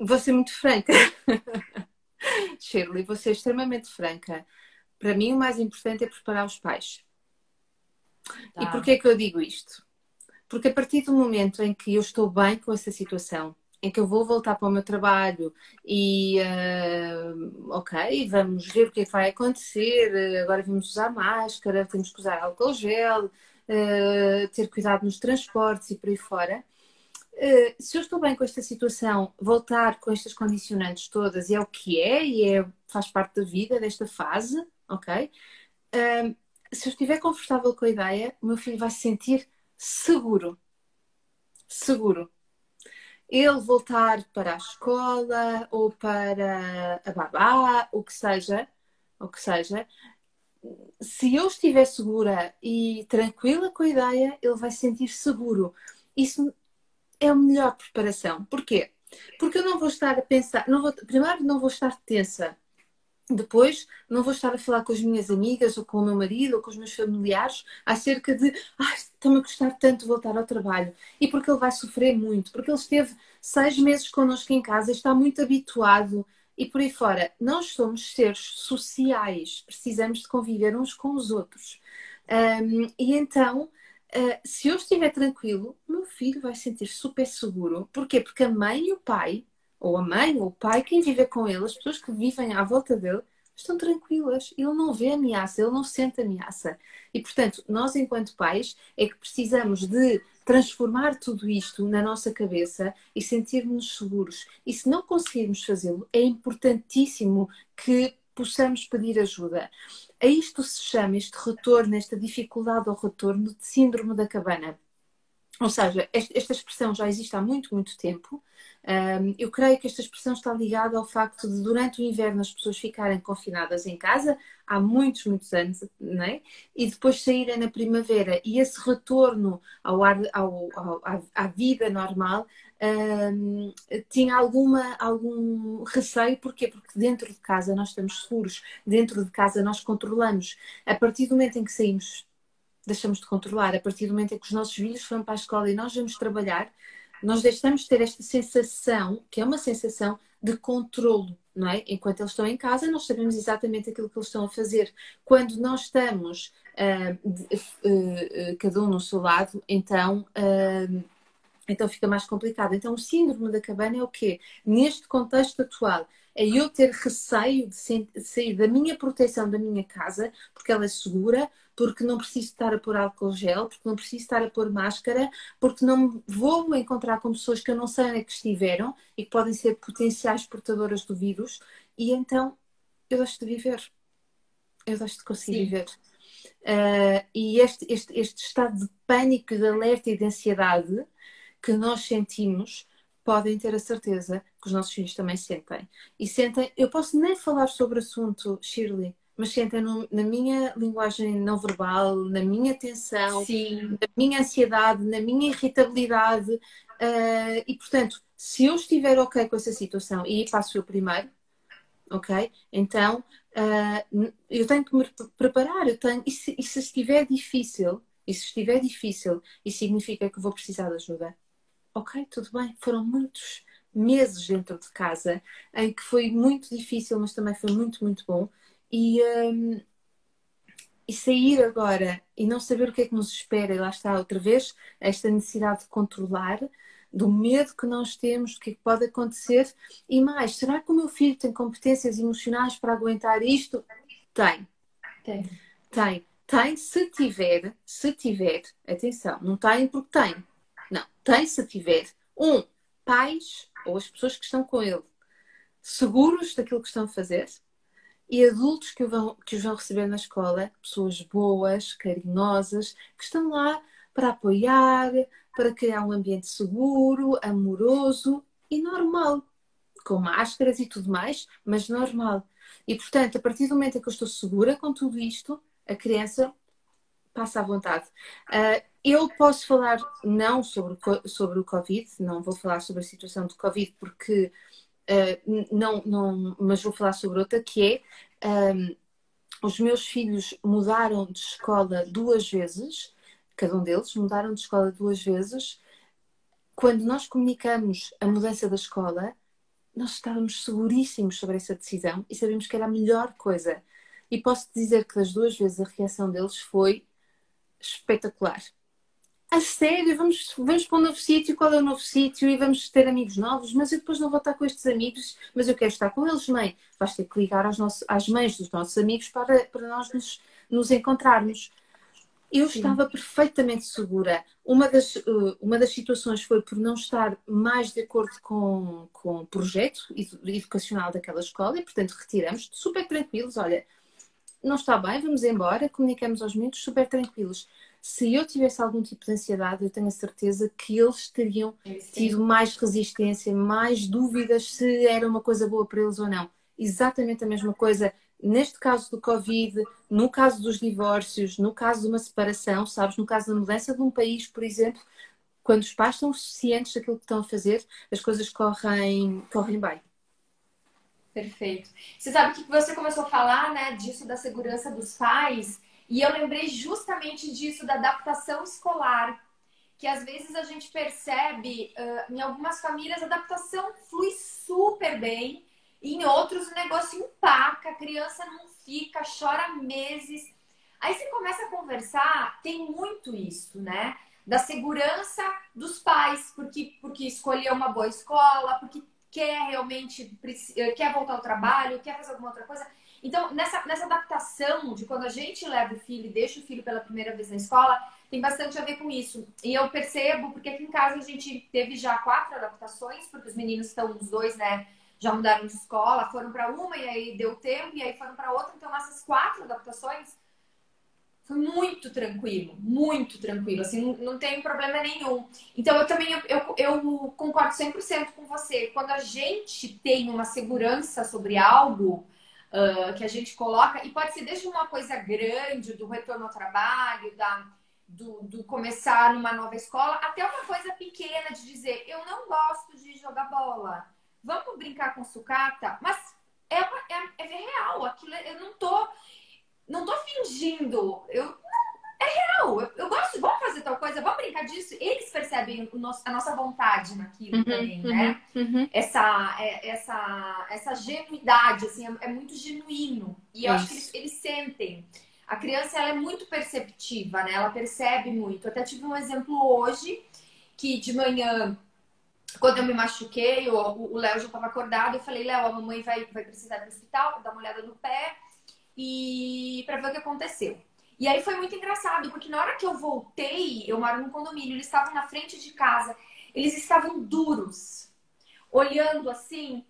vou ser muito franca. Shirley, vou ser extremamente franca. Para mim, o mais importante é preparar os pais. Tá. E porquê que eu digo isto? Porque a partir do momento em que eu estou bem com essa situação, em que eu vou voltar para o meu trabalho e, uh, ok, vamos ver o que é que vai acontecer, agora vamos usar máscara, temos que usar álcool gel, uh, ter cuidado nos transportes e por aí fora. Uh, se eu estou bem com esta situação, voltar com estas condicionantes todas é o que é e é, faz parte da vida desta fase, ok? se eu estiver confortável com a ideia, o meu filho vai se sentir seguro. Seguro ele voltar para a escola ou para a babá, o que seja, o que seja, se eu estiver segura e tranquila com a ideia, ele vai se sentir seguro. Isso é a melhor preparação. Porquê? Porque eu não vou estar a pensar, não vou, primeiro não vou estar tensa depois não vou estar a falar com as minhas amigas ou com o meu marido ou com os meus familiares acerca de ah, está-me a custar tanto voltar ao trabalho. E porque ele vai sofrer muito, porque ele esteve seis meses connosco em casa, está muito habituado e por aí fora. Nós somos seres sociais, precisamos de conviver uns com os outros. Um, e então, uh, se eu estiver tranquilo, meu filho vai sentir super seguro. Porquê? Porque a mãe e o pai ou a mãe, ou o pai, quem vive com ele, as pessoas que vivem à volta dele, estão tranquilas. Ele não vê ameaça, ele não sente ameaça. E, portanto, nós, enquanto pais, é que precisamos de transformar tudo isto na nossa cabeça e sentir-nos seguros. E se não conseguirmos fazê-lo, é importantíssimo que possamos pedir ajuda. A isto se chama, este retorno, esta dificuldade ao retorno de síndrome da cabana. Ou seja, esta expressão já existe há muito, muito tempo. eu creio que esta expressão está ligada ao facto de, durante o inverno, as pessoas ficarem confinadas em casa há muitos, muitos anos, não é? e depois saírem na primavera. E esse retorno ao ar, ao, ao, à, vida normal um, tinha alguma, algum receio. Porquê? Porque dentro de casa nós estamos seguros, dentro de casa nós controlamos. A partir do momento em que saímos deixamos de controlar. A partir do momento em que os nossos filhos vão para a escola e nós vamos trabalhar, nós deixamos de ter esta sensação, que é uma sensação de controlo, não é? Enquanto eles estão em casa, nós sabemos exatamente aquilo que eles estão a fazer. Quando nós estamos uh, de, uh, uh, cada um no seu lado, então. então fica mais complicado. Então, o síndrome da cabana é o quê? Neste contexto atual, é eu ter receio de sair da minha proteção da minha casa, porque ela é segura, porque não preciso estar a pôr álcool gel, porque não preciso estar a pôr máscara, porque não vou encontrar com pessoas que eu não sei onde é que estiveram e que podem ser potenciais portadoras do vírus, e então eu deixo de viver. Eu deixo de conseguir Sim. viver. Uh, e este, este, este estado de pânico, de alerta e de ansiedade que nós sentimos podem ter a certeza que os nossos filhos também sentem. E sentem, eu posso nem falar sobre o assunto, Shirley, mas sentem no, na minha linguagem não verbal, na minha tensão, Sim. na minha ansiedade, na minha irritabilidade. Uh, e portanto, se eu estiver ok com essa situação, e passo eu primeiro, ok? Então uh, eu tenho que me preparar, eu tenho, e se, e se estiver difícil, e se estiver difícil, isso significa que vou precisar de ajuda ok, tudo bem, foram muitos meses dentro de casa em que foi muito difícil, mas também foi muito, muito bom. E, um, e sair agora e não saber o que é que nos espera, e lá está outra vez esta necessidade de controlar, do medo que nós temos, do que, é que pode acontecer, e mais, será que o meu filho tem competências emocionais para aguentar isto? Tem. Tem. Tem. Tem, se tiver, se tiver, atenção, não tem porque tem não, tem se tiver um, pais ou as pessoas que estão com ele seguros daquilo que estão a fazer e adultos que, vão, que os vão receber na escola, pessoas boas, carinhosas, que estão lá para apoiar, para criar um ambiente seguro, amoroso e normal, com máscaras e tudo mais, mas normal. E portanto, a partir do momento em que eu estou segura com tudo isto, a criança passa à vontade. Uh, eu posso falar não sobre, sobre o Covid, não vou falar sobre a situação do Covid porque uh, não, não, mas vou falar sobre outra que é um, os meus filhos mudaram de escola duas vezes, cada um deles mudaram de escola duas vezes. Quando nós comunicamos a mudança da escola, nós estávamos seguríssimos sobre essa decisão e sabíamos que era a melhor coisa. E posso dizer que das duas vezes a reação deles foi espetacular. A sério, vamos, vamos para um novo sítio, qual é o novo sítio e vamos ter amigos novos, mas eu depois não vou estar com estes amigos, mas eu quero estar com eles, mãe. Vais ter que ligar aos nossos, às mães dos nossos amigos para, para nós nos, nos encontrarmos. Eu Sim. estava perfeitamente segura. Uma das, uh, uma das situações foi por não estar mais de acordo com, com o projeto educacional daquela escola e, portanto, retiramos super tranquilos. Olha, não está bem, vamos embora, comunicamos aos miúdos super tranquilos. Se eu tivesse algum tipo de ansiedade, eu tenho a certeza que eles teriam tido mais resistência, mais dúvidas se era uma coisa boa para eles ou não. Exatamente a mesma coisa neste caso do Covid, no caso dos divórcios, no caso de uma separação, sabes, no caso da mudança de um país, por exemplo, quando os pais estão cientes daquilo que estão a fazer, as coisas correm, correm bem. Perfeito. Você sabe que você começou a falar, né, disso da segurança dos pais, e eu lembrei justamente disso da adaptação escolar, que às vezes a gente percebe uh, em algumas famílias a adaptação flui super bem, em outros o negócio empaca, a criança não fica, chora meses. Aí você começa a conversar, tem muito isso, né? Da segurança dos pais, porque, porque escolheu uma boa escola, porque quer realmente quer voltar ao trabalho, quer fazer alguma outra coisa. Então, nessa, nessa adaptação de quando a gente leva o filho e deixa o filho pela primeira vez na escola, tem bastante a ver com isso. E eu percebo, porque aqui em casa a gente teve já quatro adaptações, porque os meninos estão, os dois, né, já mudaram de escola, foram para uma e aí deu tempo, e aí foram para outra. Então, essas quatro adaptações foi muito tranquilo, muito tranquilo, assim, não, tem problema nenhum. Então, eu também, eu, eu concordo 100% com você. Quando a gente tem uma segurança sobre algo uh, que a gente coloca, e pode ser desde uma coisa grande, do retorno ao trabalho, da, do, do começar numa nova escola, até uma coisa pequena de dizer, eu não gosto de jogar bola. Vamos brincar com sucata, mas é, é, é real, aquilo é, eu não tô, não tô fingindo, eu é real, eu, eu, gosto, vamos fazer tal coisa, vamos brincar disso. Eles percebem nosso, a nossa vontade naquilo uhum, também, uhum, né? Uhum. Essa, é, essa, essa genuidade, assim, é, é muito genuíno. E eu Isso. acho que eles, eles, sentem. A criança, ela é muito perceptiva, né? Ela percebe muito. Eu até tive um exemplo hoje, que de manhã quando eu me machuquei, o Léo já estava acordado, eu falei, Léo, a mamãe vai, vai precisar ir pro hospital dar uma olhada no pé e para ver o que aconteceu. E aí foi muito engraçado, porque na hora que eu voltei, eu moro num condomínio, eles estavam na frente de casa, eles estavam duros, olhando assim.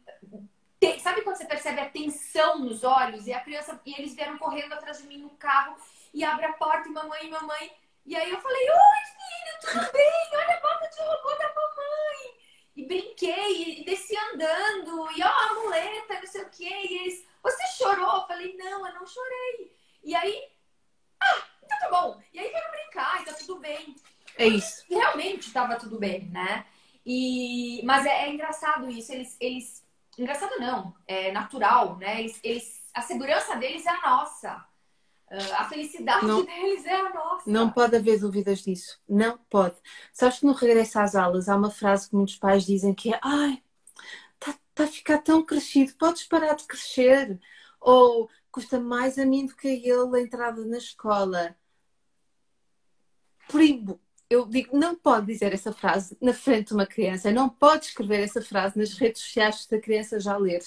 sabe quando você percebe a tensão nos olhos? E a criança, e eles vieram correndo atrás de mim no carro e abre a porta e mamãe, mamãe. E aí eu falei, oi filho, tudo bem? Olha a boca de robô da mamãe e brinquei, e desci andando, e ó, a muleta, não sei o quê. E eles, você chorou? Eu falei, não, eu não chorei. E aí, ah, então tá bom. E aí quero brincar, e tá tudo bem. É isso. E realmente tava tudo bem, né? E, mas é, é engraçado isso, eles, eles. Engraçado não, é natural, né? Eles, eles, a segurança deles é a nossa. Ah, a felicidade não, deles é a nossa. Não pode haver dúvidas disso. Não pode. Sabes que no regresso às aulas há uma frase que muitos pais dizem que é ai, está tá a ficar tão crescido, podes parar de crescer. Ou custa mais a mim do que a ele a entrada na escola. Primo, eu digo, não pode dizer essa frase na frente de uma criança, não pode escrever essa frase nas redes sociais da criança já ler.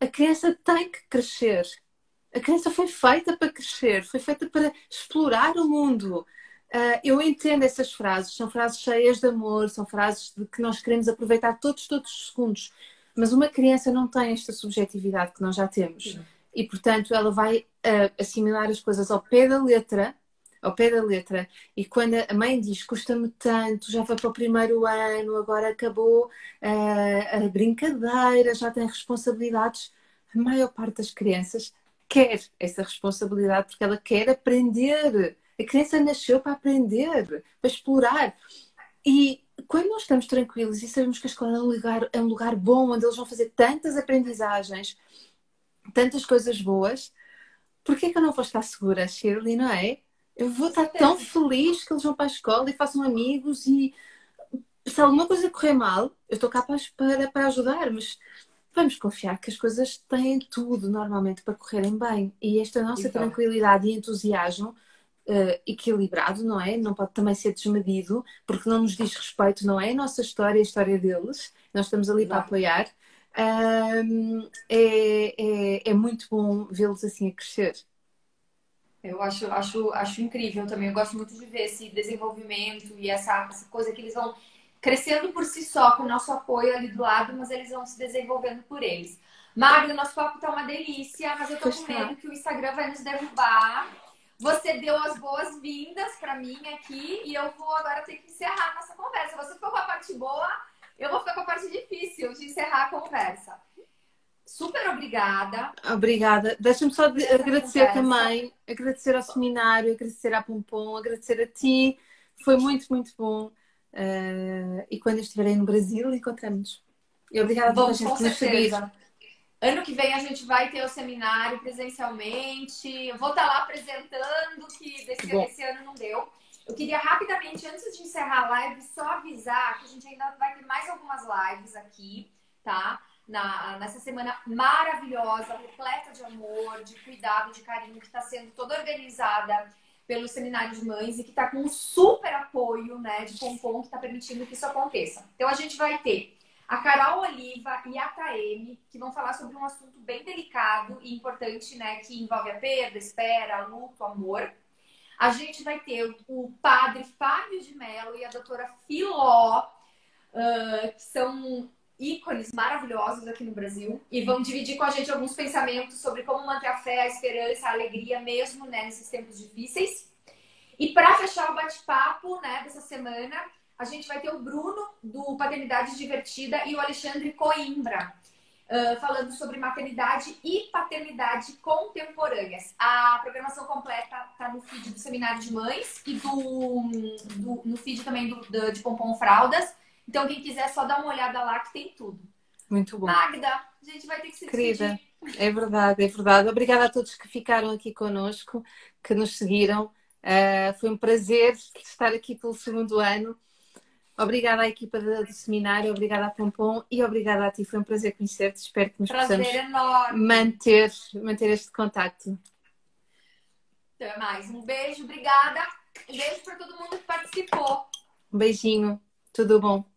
A criança tem que crescer a criança foi feita para crescer, foi feita para explorar o mundo. Uh, eu entendo essas frases, são frases cheias de amor, são frases de que nós queremos aproveitar todos, todos os segundos. Mas uma criança não tem esta subjetividade que nós já temos. E, portanto, ela vai uh, assimilar as coisas ao pé da letra, ao pé da letra. E quando a mãe diz custa-me tanto, já foi para o primeiro ano, agora acabou uh, a brincadeira, já tem responsabilidades, a maior parte das crianças quer essa responsabilidade porque ela quer aprender. A criança nasceu para aprender, para explorar. E quando nós estamos tranquilos e sabemos que a escola é um lugar, é um lugar bom, onde eles vão fazer tantas aprendizagens, tantas coisas boas, por que, é que eu não vou estar segura, Shirley, não é? Eu vou estar tão feliz que eles vão para a escola e façam amigos e se alguma coisa correr mal, eu estou capaz para, para ajudar, mas vamos confiar que as coisas têm tudo normalmente para correrem bem. E esta nossa então. tranquilidade e entusiasmo uh, equilibrado, não é? Não pode também ser desmedido, porque não nos diz respeito, não é? A nossa história, a história deles. Nós estamos ali para apoiar. Um, é, é, é muito bom vê-los assim a crescer. Eu acho, acho, acho incrível também. Eu gosto muito de ver esse desenvolvimento e essa, essa coisa que eles vão crescendo por si só, com o nosso apoio ali do lado, mas eles vão se desenvolvendo por eles. Mário, nosso papo tá uma delícia, mas eu tô com medo que o Instagram vai nos derrubar. Você deu as boas-vindas para mim aqui e eu vou agora ter que encerrar nossa conversa. Você ficou com a parte boa, eu vou ficar com a parte difícil de encerrar a conversa. Super obrigada. Obrigada. Deixa-me só de agradecer conversa. também, agradecer ao seminário, agradecer à Pompom, agradecer a ti. Foi muito, muito bom. Uh, e quando estiverem no Brasil, encontramos. E obrigada a toda gente que nos seguir. Ano que vem a gente vai ter o seminário presencialmente. Eu vou estar lá apresentando, que desse, desse ano não deu. Eu queria rapidamente, antes de encerrar a live, só avisar que a gente ainda vai ter mais algumas lives aqui, tá? Na, nessa semana maravilhosa, repleta de amor, de cuidado, de carinho, que está sendo toda organizada pelo Seminário de Mães e que está com um super apoio né, de Pompom que está permitindo que isso aconteça. Então a gente vai ter a Carol Oliva e a KM, que vão falar sobre um assunto bem delicado e importante, né, que envolve a perda, espera, luto, amor. A gente vai ter o padre Fábio de Mello e a doutora Filó, uh, que são ícones maravilhosos aqui no Brasil e vão dividir com a gente alguns pensamentos sobre como manter a fé, a esperança, a alegria mesmo né, nesses tempos difíceis. E para fechar o bate-papo né, dessa semana, a gente vai ter o Bruno do Paternidade Divertida e o Alexandre Coimbra. Uh, falando sobre maternidade e paternidade contemporâneas. A programação completa está no feed do Seminário de Mães e do, do no feed também do, do, de Pompom Fraldas. Então, quem quiser, só dá uma olhada lá que tem tudo. Muito bom. Magda, a gente vai ter que se Querida, é verdade, é verdade. Obrigada a todos que ficaram aqui conosco, que nos seguiram. Uh, foi um prazer estar aqui pelo segundo ano. Obrigada à equipa do, seminário, obrigada à Pompom e obrigada a ti. Foi um prazer conhecer-te. Espero que nos prazer possamos enorme. manter, manter este contacto. Até mais. Um beijo, obrigada. Um beijo para todo mundo que participou. Um beijinho. Tudo bom?